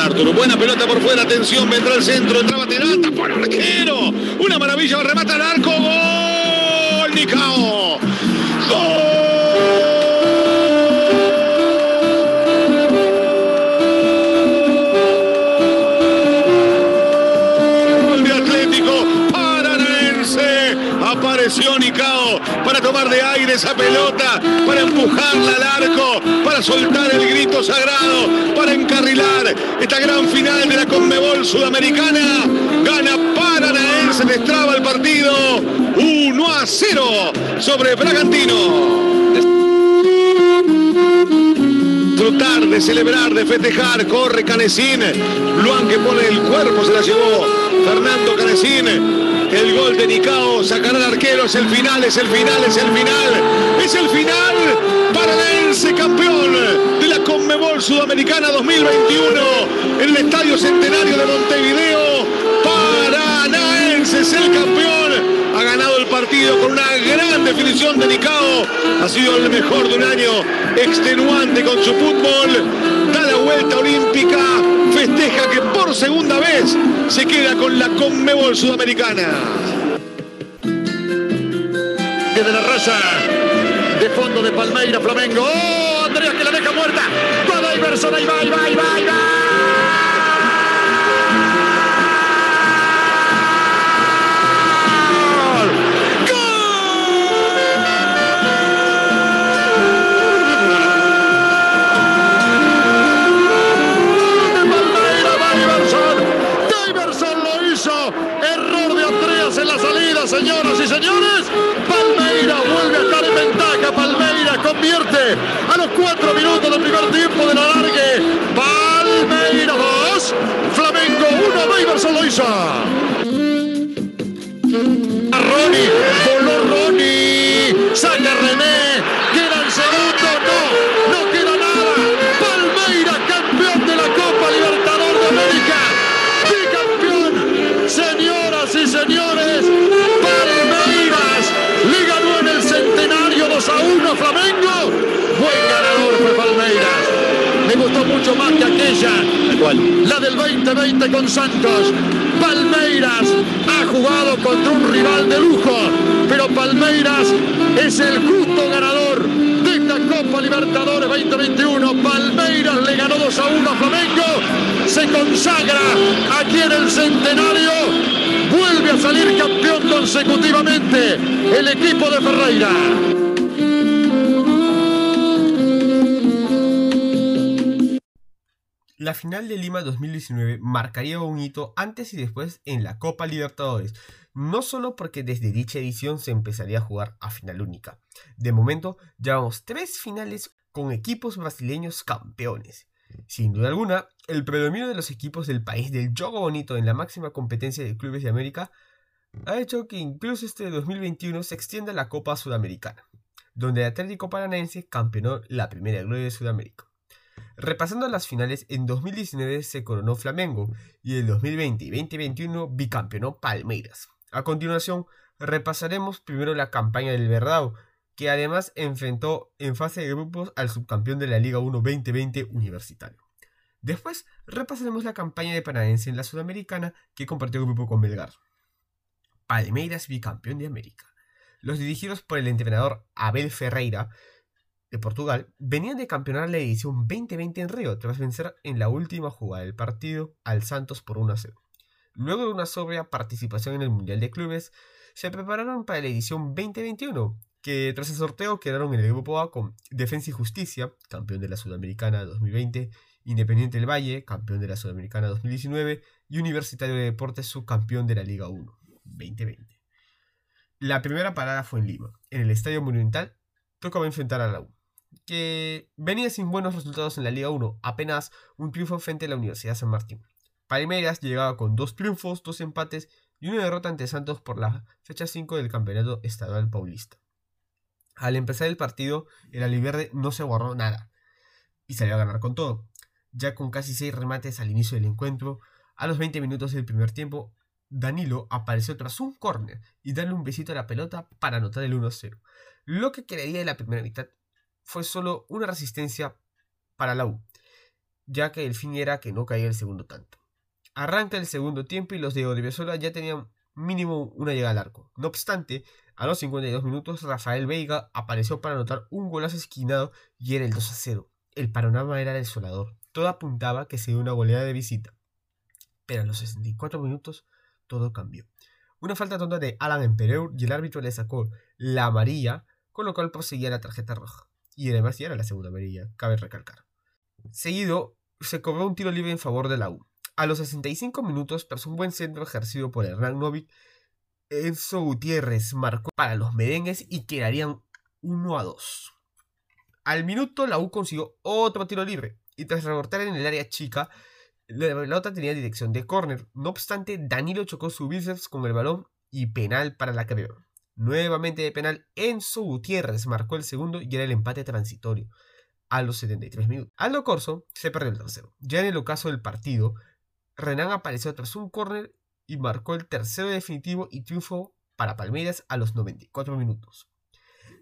Arturo, buena pelota por fuera, atención, vendrá el centro, entraba Terata por arquero. Una maravilla, remata al arco, gol, Nicao. Gol. Apareció Nicao para tomar de aire esa pelota, para empujarla al arco, para soltar el grito sagrado, para encarrilar esta gran final de la Conmebol Sudamericana. Gana Paranaense, destraba el partido. 1 a 0 sobre Bragantino. Disfrutar, de celebrar, de festejar, corre Canecín, Luan que pone el cuerpo, se la llevó. Fernando Canecín, el gol de Nicao, sacará el arquero, es el final, es el final, es el final, es el final, Paranaense campeón de la Conmebol Sudamericana 2021 en el Estadio Centenario de Montevideo, Paranaense es el campeón, ha ganado el partido con una gran definición de Nicao, ha sido el mejor de un año extenuante con su fútbol, da la vuelta olímpica, festeja que por segunda vez se queda con la Conmebol Sudamericana. de la raza. De fondo de Palmeira, Flamengo. ¡Oh! Andrea que la deja muerta. Va Iverson, ahí va, ahí va, ahí va, ahí va. 1, Iverson lo hizo. A Ronnie, voló Ronnie, saca René, queda el segundo, no, no queda nada. Palmeira, campeón de la Copa Libertador de América, bicampeón, señoras y señores, mucho más que aquella, la del 2020 con Santos. Palmeiras ha jugado contra un rival de lujo, pero Palmeiras es el justo ganador de esta Copa Libertadores 2021. Palmeiras le ganó 2 a 1 a Flamengo, se consagra aquí en el centenario, vuelve a salir campeón consecutivamente el equipo de Ferreira. La final de Lima 2019 marcaría un hito antes y después en la Copa Libertadores, no solo porque desde dicha edición se empezaría a jugar a final única. De momento, llevamos tres finales con equipos brasileños campeones. Sin duda alguna, el predominio de los equipos del país del juego bonito en la máxima competencia de clubes de América ha hecho que incluso este 2021 se extienda la Copa Sudamericana, donde el Atlético Paranaense campeonó la primera gloria de Sudamérica. Repasando las finales, en 2019 se coronó Flamengo y en 2020 y 2021 bicampeonó Palmeiras. A continuación, repasaremos primero la campaña del Verdao, que además enfrentó en fase de grupos al subcampeón de la Liga 1 2020 Universitario. Después, repasaremos la campaña de Paranaense en la Sudamericana, que compartió grupo con Belgar. Palmeiras bicampeón de América. Los dirigidos por el entrenador Abel Ferreira de Portugal venían de campeonar la edición 2020 en Río tras vencer en la última jugada del partido al Santos por 1 a 0. Luego de una sobria participación en el Mundial de Clubes, se prepararon para la edición 2021, que tras el sorteo quedaron en el grupo A con Defensa y Justicia, campeón de la Sudamericana 2020, Independiente del Valle, campeón de la Sudamericana 2019, y Universitario de Deportes, subcampeón de la Liga 1 2020. La primera parada fue en Lima, en el Estadio Monumental, tocaba enfrentar a la U que venía sin buenos resultados en la Liga 1, apenas un triunfo frente a la Universidad San Martín. Palmeiras llegaba con dos triunfos, dos empates y una derrota ante Santos por la fecha 5 del Campeonato Estadual Paulista. Al empezar el partido, el Aliverde no se guardó nada y salió a ganar con todo, ya con casi 6 remates al inicio del encuentro. A los 20 minutos del primer tiempo, Danilo apareció tras un córner y darle un besito a la pelota para anotar el 1-0. Lo que quedaría de la primera mitad fue solo una resistencia para la U. ya que el fin era que no caía el segundo tanto. Arranca el segundo tiempo y los de Odriozola ya tenían mínimo una llegada al arco. No obstante, a los 52 minutos Rafael Veiga apareció para anotar un golazo esquinado y era el 2 a 0. El panorama era desolador. Todo apuntaba que sería una goleada de visita. Pero a los 64 minutos todo cambió. Una falta tonta de Alan Empereur y el árbitro le sacó la amarilla, con lo cual proseguía la tarjeta roja. Y además ya era la segunda amarilla, cabe recalcar. Seguido, se cobró un tiro libre en favor de la U. A los 65 minutos, tras un buen centro ejercido por Hernán Novik, Enzo Gutiérrez marcó para los merengues y quedarían 1 a 2. Al minuto, la U consiguió otro tiro libre y tras rebotar en el área chica, la pelota tenía dirección de córner. No obstante, Danilo chocó su bíceps con el balón y penal para la Creor. Nuevamente de penal, Enzo Gutiérrez marcó el segundo y era el empate transitorio a los 73 minutos. Aldo Corso se perdió el tercero. Ya en el ocaso del partido, Renan apareció tras un córner y marcó el tercero definitivo y triunfo para Palmeiras a los 94 minutos.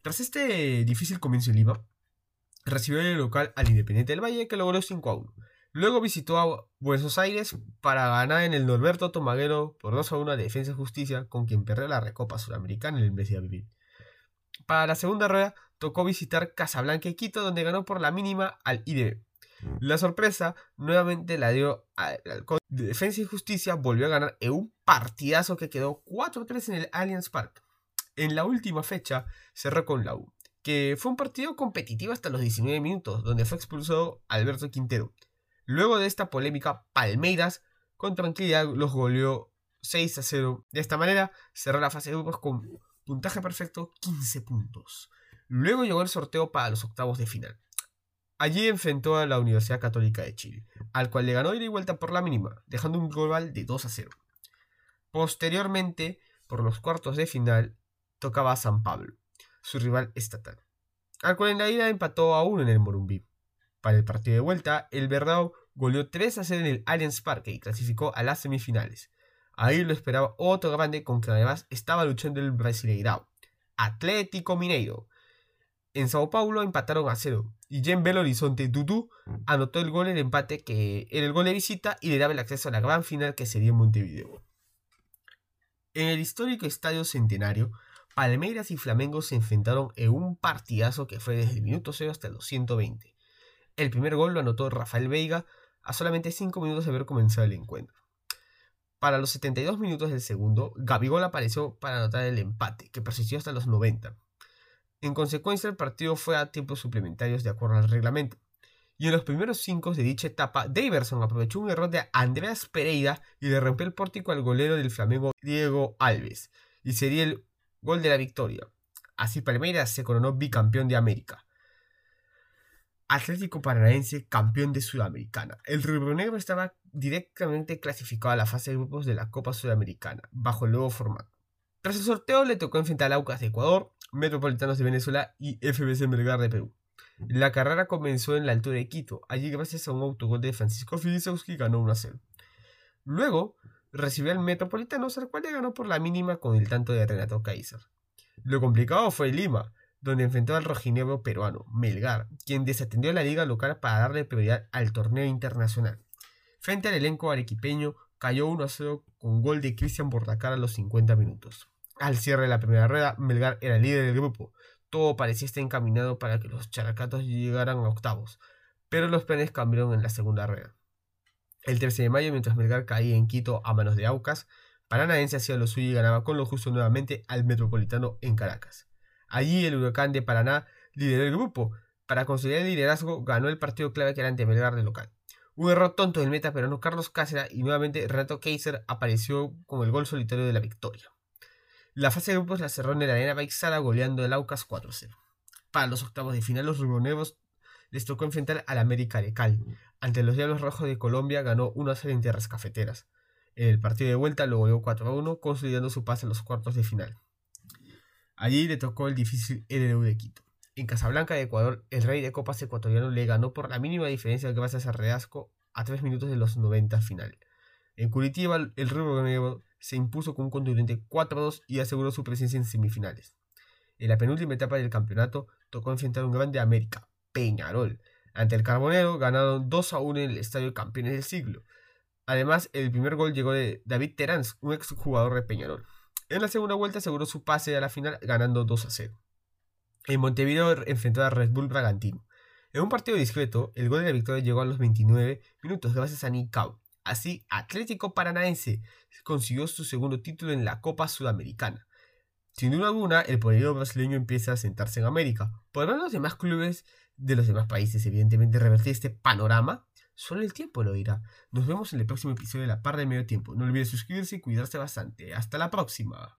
Tras este difícil comienzo en Lima, recibió el local al Independiente del Valle que logró 5 a 1. Luego visitó a Buenos Aires para ganar en el Norberto Tomaguero por 2 a 1 a Defensa y Justicia, con quien perdió la Recopa Sudamericana en el mes de abril. Para la segunda rueda tocó visitar Casablanca y Quito, donde ganó por la mínima al IDB. La sorpresa nuevamente la dio al de Defensa y Justicia, volvió a ganar en un partidazo que quedó 4-3 en el Allianz Park. En la última fecha cerró con la U, que fue un partido competitivo hasta los 19 minutos, donde fue expulsado Alberto Quintero. Luego de esta polémica, Palmeiras con tranquilidad los goleó 6 a 0. De esta manera cerró la fase de grupos con puntaje perfecto 15 puntos. Luego llegó el sorteo para los octavos de final. Allí enfrentó a la Universidad Católica de Chile, al cual le ganó ida y vuelta por la mínima, dejando un global de 2 a 0. Posteriormente, por los cuartos de final, tocaba a San Pablo, su rival estatal, al cual en la ida empató a 1 en el Morumbí. Para el partido de vuelta, el Verdao goleó 3 a 0 en el Allianz Parque y clasificó a las semifinales. Ahí lo esperaba otro grande con que además estaba luchando el Brasileirao, Atlético Mineiro. En Sao Paulo empataron a 0 y Jen Belo Horizonte Dudu anotó el gol en empate que era el gol de visita y le daba el acceso a la gran final que sería en Montevideo. En el histórico Estadio Centenario, Palmeiras y Flamengo se enfrentaron en un partidazo que fue desde el minuto 0 hasta los 120. El primer gol lo anotó Rafael Veiga a solamente 5 minutos de haber comenzado el encuentro. Para los 72 minutos del segundo, Gabigol apareció para anotar el empate, que persistió hasta los 90. En consecuencia, el partido fue a tiempos suplementarios de acuerdo al reglamento. Y en los primeros 5 de dicha etapa, Daverson aprovechó un error de Andreas Pereira y le rompió el pórtico al golero del Flamengo Diego Alves, y sería el gol de la victoria. Así Palmeiras se coronó bicampeón de América. Atlético Paranaense campeón de Sudamericana. El Negro estaba directamente clasificado a la fase de grupos de la Copa Sudamericana, bajo el nuevo formato. Tras el sorteo le tocó enfrentar a Aucas de Ecuador, Metropolitanos de Venezuela y FBC Melgar de Perú. La carrera comenzó en la altura de Quito, allí gracias a un autogol de Francisco Filizowski ganó 1 a 0. Luego recibió al Metropolitanos, al cual le ganó por la mínima con el tanto de Renato Kaiser. Lo complicado fue Lima, donde enfrentó al rojinegro peruano, Melgar, quien desatendió la liga local para darle prioridad al torneo internacional. Frente al elenco arequipeño, cayó 1 a 0 con gol de Cristian Bordacar a los 50 minutos. Al cierre de la primera rueda, Melgar era líder del grupo. Todo parecía estar encaminado para que los characatos llegaran a octavos, pero los planes cambiaron en la segunda rueda. El 13 de mayo, mientras Melgar caía en Quito a manos de Aucas, Paranaense hacía lo suyo y ganaba con lo justo nuevamente al Metropolitano en Caracas. Allí el Huracán de Paraná lideró el grupo. Para consolidar el liderazgo, ganó el partido clave que era ante Melgar de local. Un error tonto del meta peruano Carlos Cáceres y nuevamente Renato Kaiser apareció con el gol solitario de la victoria. La fase de grupos la cerró en la arena Baixara goleando el Aucas 4-0. Para los octavos de final, los rubronegros les tocó enfrentar al América de Cali. Ante los Diablos Rojos de Colombia ganó 1-0 en tierras cafeteras. En el partido de vuelta lo goleó 4-1, consolidando su pase a los cuartos de final. Allí le tocó el difícil LDU de Quito. En Casablanca de Ecuador, el rey de copas ecuatoriano le ganó por la mínima diferencia gracias a Reasco a 3 minutos de los 90 final. En Curitiba, el Rubro Negro se impuso con un contundente 4-2 y aseguró su presencia en semifinales. En la penúltima etapa del campeonato, tocó enfrentar a un grande América, Peñarol, Ante el Carbonero ganaron 2 a 1 en el Estadio Campeones del Siglo. Además, el primer gol llegó de David Terán, un exjugador de Peñarol. En la segunda vuelta aseguró su pase a la final ganando 2 a 0. En Montevideo enfrentó a Red Bull Bragantino. En un partido discreto, el gol de la victoria llegó a los 29 minutos gracias a Nicao. Así, Atlético Paranaense consiguió su segundo título en la Copa Sudamericana. Sin duda alguna, el poderío brasileño empieza a sentarse en América. ¿Podrán los demás clubes de los demás países, evidentemente, revertir este panorama? Solo el tiempo lo dirá. Nos vemos en el próximo episodio de La Par del Medio Tiempo. No olvides suscribirse y cuidarse bastante. Hasta la próxima.